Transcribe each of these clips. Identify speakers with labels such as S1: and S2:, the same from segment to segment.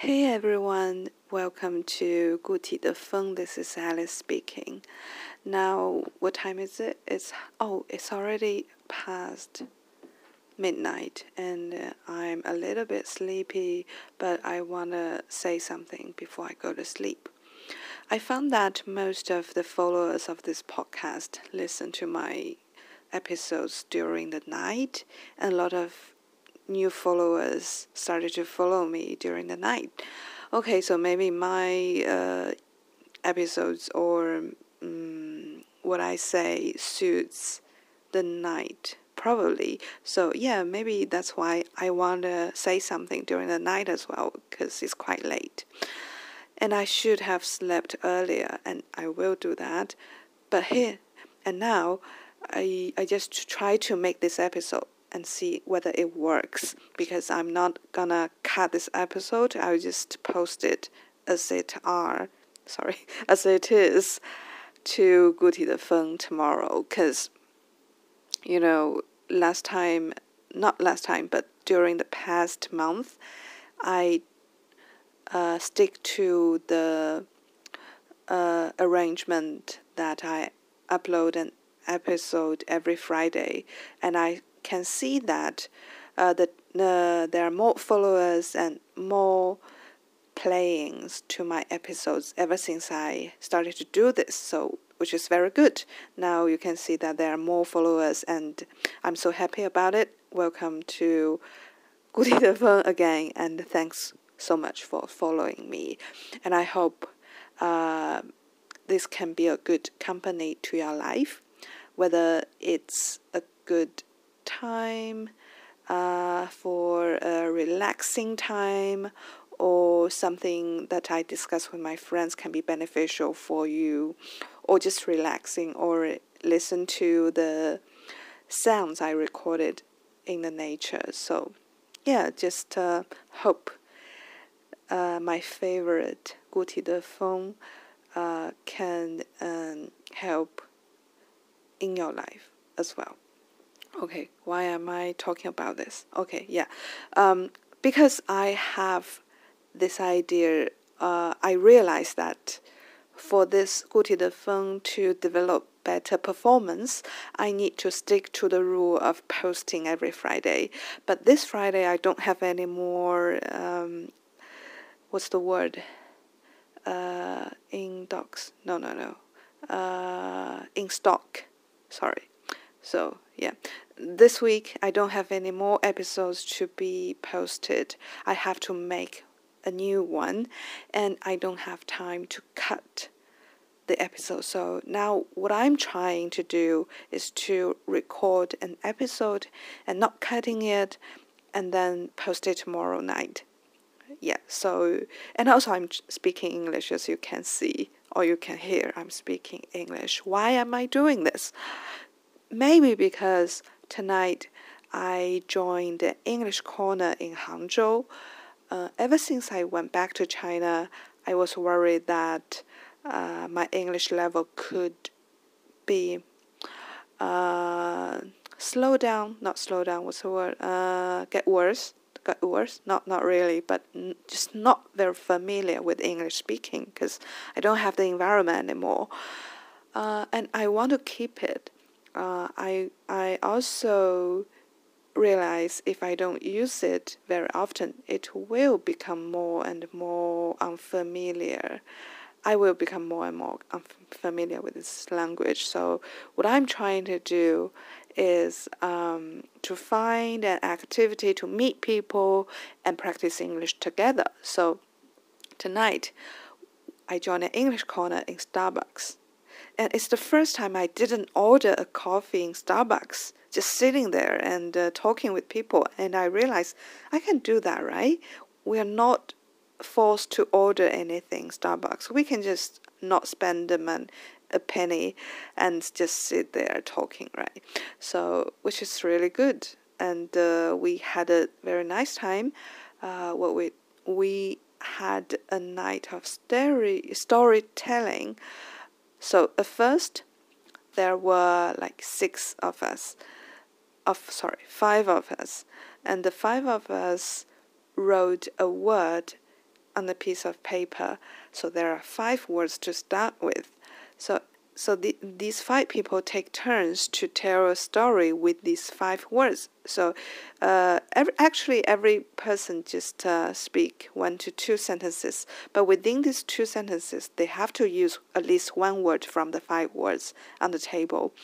S1: Hey everyone, welcome to Guti the Phone. This is Alice speaking. Now, what time is it? It's oh, it's already past midnight, and uh, I'm a little bit sleepy, but I wanna say something before I go to sleep. I found that most of the followers of this podcast listen to my episodes during the night, and a lot of new followers started to follow me during the night. Okay, so maybe my uh, episodes or um, what I say suits the night probably. So yeah, maybe that's why I want to say something during the night as well because it's quite late and I should have slept earlier, and I will do that. But here and now, I I just try to make this episode and see whether it works because I'm not gonna cut this episode. I'll just post it as it are, sorry, as it is to Guti the Feng tomorrow because you know last time not last time but during the past month I uh, stick to the uh, arrangement that I upload an episode every Friday and I can see that uh, that uh, there are more followers and more playings to my episodes ever since I started to do this. So, which is very good. Now you can see that there are more followers, and I'm so happy about it. Welcome to 固体的风 again, and thanks so much for following me. And I hope uh, this can be a good company to your life, whether it's a good time, uh, for a relaxing time, or something that I discuss with my friends can be beneficial for you, or just relaxing, or listen to the sounds I recorded in the nature. So, yeah, just uh, hope uh, my favorite Guti the Feng uh, can um, help in your life as well. Okay, why am I talking about this? Okay, yeah. Um, because I have this idea, uh, I realize that for this Guti de Feng to develop better performance, I need to stick to the rule of posting every Friday. But this Friday, I don't have any more, um, what's the word? Uh, in docs. No, no, no. Uh, in stock. Sorry so yeah. This week i don't have any more episodes to be posted. I have to make a new one and i don't have time to cut the episode. So now what i'm trying to do is to record an episode and not cutting it and then post it tomorrow night. Yeah so and also i'm speaking english as you can see or you can hear i'm speaking english. Why am i doing this maybe because tonight i joined the english corner in hangzhou uh, ever since i went back to china i was worried that uh, my english level could be uh, slow down not slow down what's the word uh, get worse get worse. Not not really, but just not very familiar with English speaking because I don't have the environment anymore, uh, and I want to keep it. Uh, I I also realize if I don't use it very often, it will become more and more unfamiliar. I will become more and more unfamiliar with this language. So what I'm trying to do is um, to find an activity to meet people and practice English together. So tonight, I joined an English corner in Starbucks. And it's the first time I didn't order a coffee in Starbucks, just sitting there and uh, talking with people. And I realized I can do that, right? We are not forced to order anything Starbucks. We can just not spend the money a penny and just sit there talking, right? So, which is really good. And uh, we had a very nice time. Uh, what we we had a night of story storytelling. So at first, there were like six of us, of sorry, five of us, and the five of us wrote a word on a piece of paper. So there are five words to start with. So so the, these five people take turns to tell a story with these five words. So uh, every, actually every person just uh, speak one to two sentences, but within these two sentences, they have to use at least one word from the five words on the table,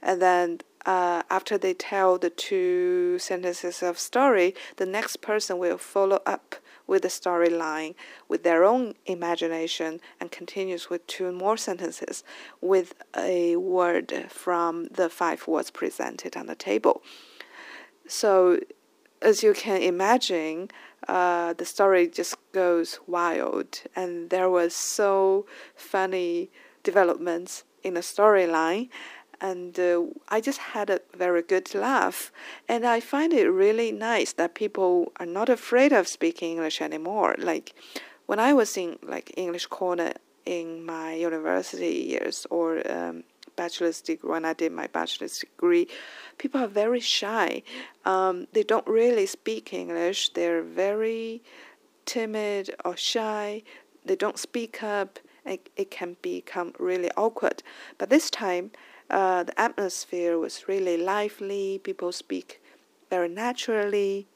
S1: and then. Uh, after they tell the two sentences of story, the next person will follow up with the storyline with their own imagination and continues with two more sentences with a word from the five words presented on the table. So, as you can imagine, uh, the story just goes wild, and there was so funny developments in the storyline and uh, I just had a very good laugh. And I find it really nice that people are not afraid of speaking English anymore. Like when I was in like English corner in my university years or um, bachelor's degree, when I did my bachelor's degree, people are very shy. Um, they don't really speak English. They're very timid or shy. They don't speak up. It, it can become really awkward. But this time, uh, the atmosphere was really lively. People speak very naturally.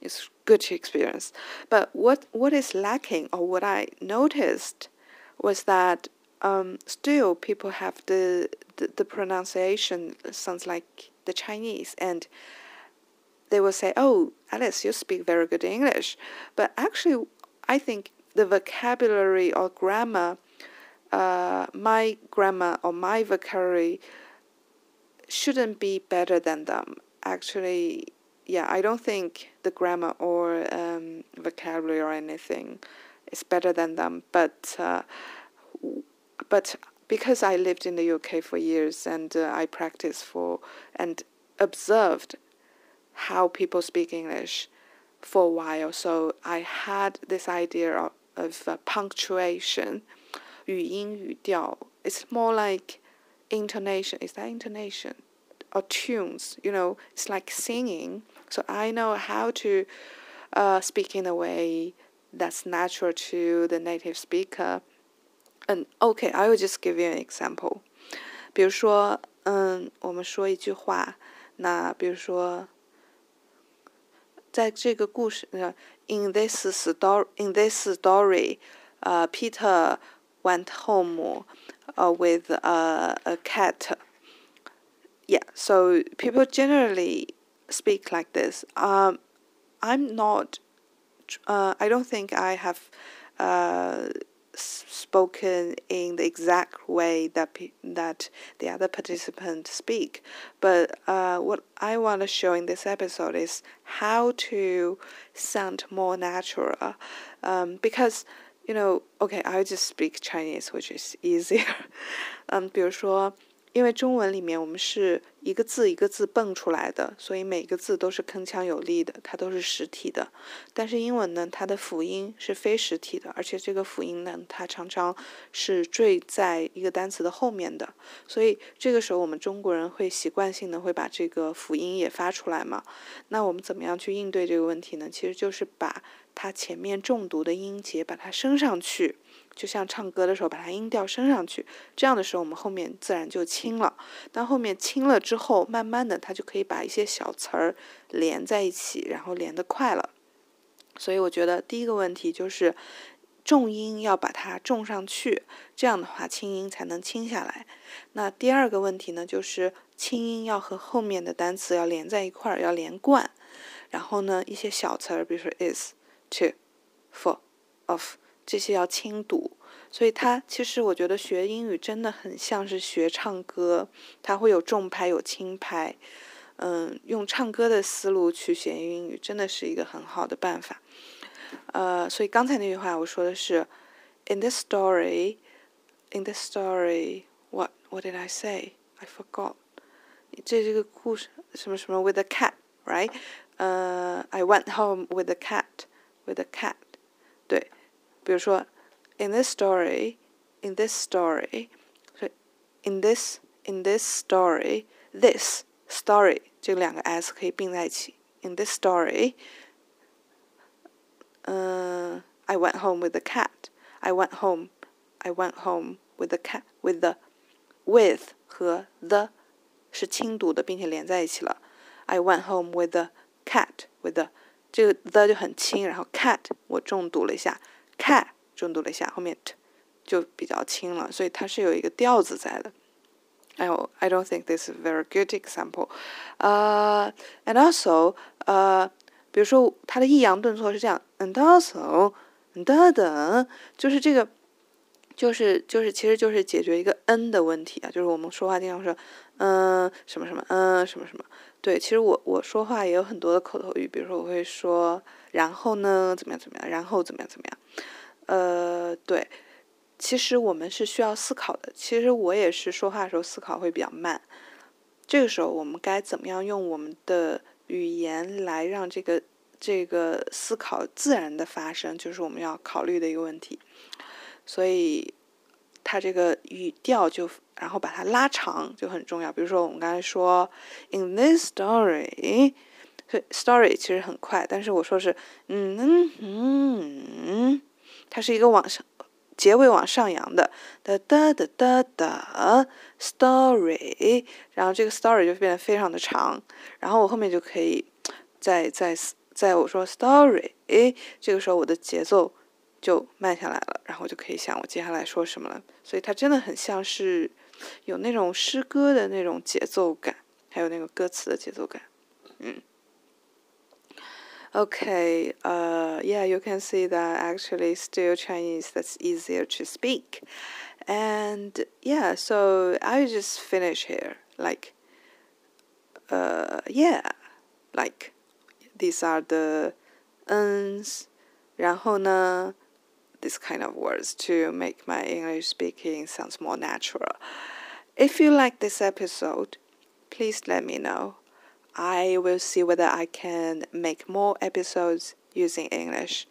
S1: It's good to experience. But what what is lacking, or what I noticed, was that um, still people have the, the the pronunciation sounds like the Chinese, and they will say, "Oh, Alice, you speak very good English," but actually, I think the vocabulary or grammar uh, my grammar or my vocabulary shouldn't be better than them. Actually, yeah, I don't think the grammar or um, vocabulary or anything is better than them. But uh, but because I lived in the UK for years and uh, I practiced for and observed how people speak English for a while, so I had this idea of, of uh, punctuation 语音语调. It's more like intonation. Is that intonation? Or tunes, you know, it's like singing. So I know how to uh, speak in a way that's natural to the native speaker. And okay, I will just give you an example. 比如说，嗯，我们说一句话，那比如说，在这个故事，呃，in this story, in this story, 呃，Peter went home uh, with uh, a cat. Yeah, so people generally speak like this. Um, I'm not. Uh, I don't think I have uh, spoken in the exact way that that the other participants speak. But uh, what I want to show in this episode is how to sound more natural, um, because you know, okay, I just speak Chinese, which is easier. 嗯，比如说，因为中文里面我们是一个字一个字蹦出来的，所以每个字都是铿锵有力的，它都是实体的。但是英文呢，它的辅音是非实体的，而且这个辅音呢，它常常是缀在一个单词的后面的。所以这个时候，我们中国人会习惯性的会把这个辅音也发出来嘛？那我们怎么样去应对这个问题呢？其实就是把。它前面重读的音节把它升上去，就像唱歌的时候把它音调升上去，这样的时候我们后面自然就轻了。当后面轻了之后，慢慢的它就可以把一些小词儿连在一起，然后连得快了。所以我觉得第一个问题就是重音要把它重上去，这样的话轻音才能轻下来。那第二个问题呢，就是轻音要和后面的单词要连在一块儿，要连贯。然后呢，一些小词儿，比如说 is。to, for, of 这些要轻读，所以它其实我觉得学英语真的很像是学唱歌，它会有重拍有轻拍，嗯，用唱歌的思路去学英语真的是一个很好的办法。呃，所以刚才那句话我说的是，in this story，in this story，what what did I say? I forgot。这这个故事什么什么 with a cat，right？呃，I went home with a cat。 with a cat，对，比如说，in this story，in this story，所以 in this in this story，this story 这两个 s 可以并在一起。In this story，嗯、 I went home with the cat. I went home. I went home with the cat. With the with 和 the 是轻读的，并且连在一起了。I went home with the cat. With the 这个 the 就很轻，然后 cat 我重读了一下，cat 重读了一下，后面 t 就比较轻了，所以它是有一个调子在的。I I don't think this is a very good example. Uh, and also, uh, 比如说它的抑扬顿挫是这样，and also，等等，就是这个， 就是就是其实就是解决一个 n 的问题啊，就是我们说话经常说，嗯，什么什么，嗯，什么什么，对，其实我我说话也有很多的口头语，比如说我会说，然后呢，怎么样怎么样，然后怎么样怎么样，呃，对，其实我们是需要思考的，其实我也是说话的时候思考会比较慢，这个时候我们该怎么样用我们的语言来让这个这个思考自然的发生，就是我们要考虑的一个问题。所以，它这个语调就然后把它拉长就很重要。比如说我们刚才说，in this story，所以 story 其实很快，但是我说是嗯嗯嗯，它是一个往上结尾往上扬的哒哒哒哒哒 story，然后这个 story 就变得非常的长，然后我后面就可以。在在在我说 story，诶，这个时候我的节奏就慢下来了，然后我就可以想我接下来说什么了。所以它真的很像是有那种诗歌的那种节奏感，还有那个歌词的节奏感。嗯。Okay, uh, yeah, you can see that actually still Chinese that's easier to speak. And yeah, so I just finish here. Like, uh, yeah, like these are the uns, 然后呢 This kind of words to make my English speaking sounds more natural. If you like this episode, please let me know. I will see whether I can make more episodes using English.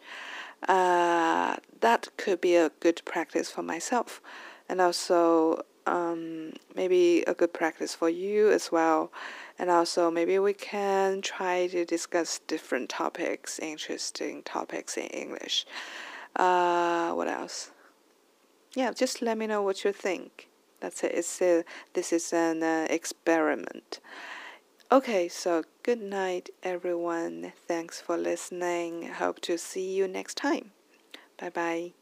S1: Uh, that could be a good practice for myself, and also um, maybe a good practice for you as well. And also, maybe we can try to discuss different topics, interesting topics in English. Uh, what else? Yeah, just let me know what you think. That's it. It's a, this is an uh, experiment. Okay, so good night, everyone. Thanks for listening. Hope to see you next time. Bye bye.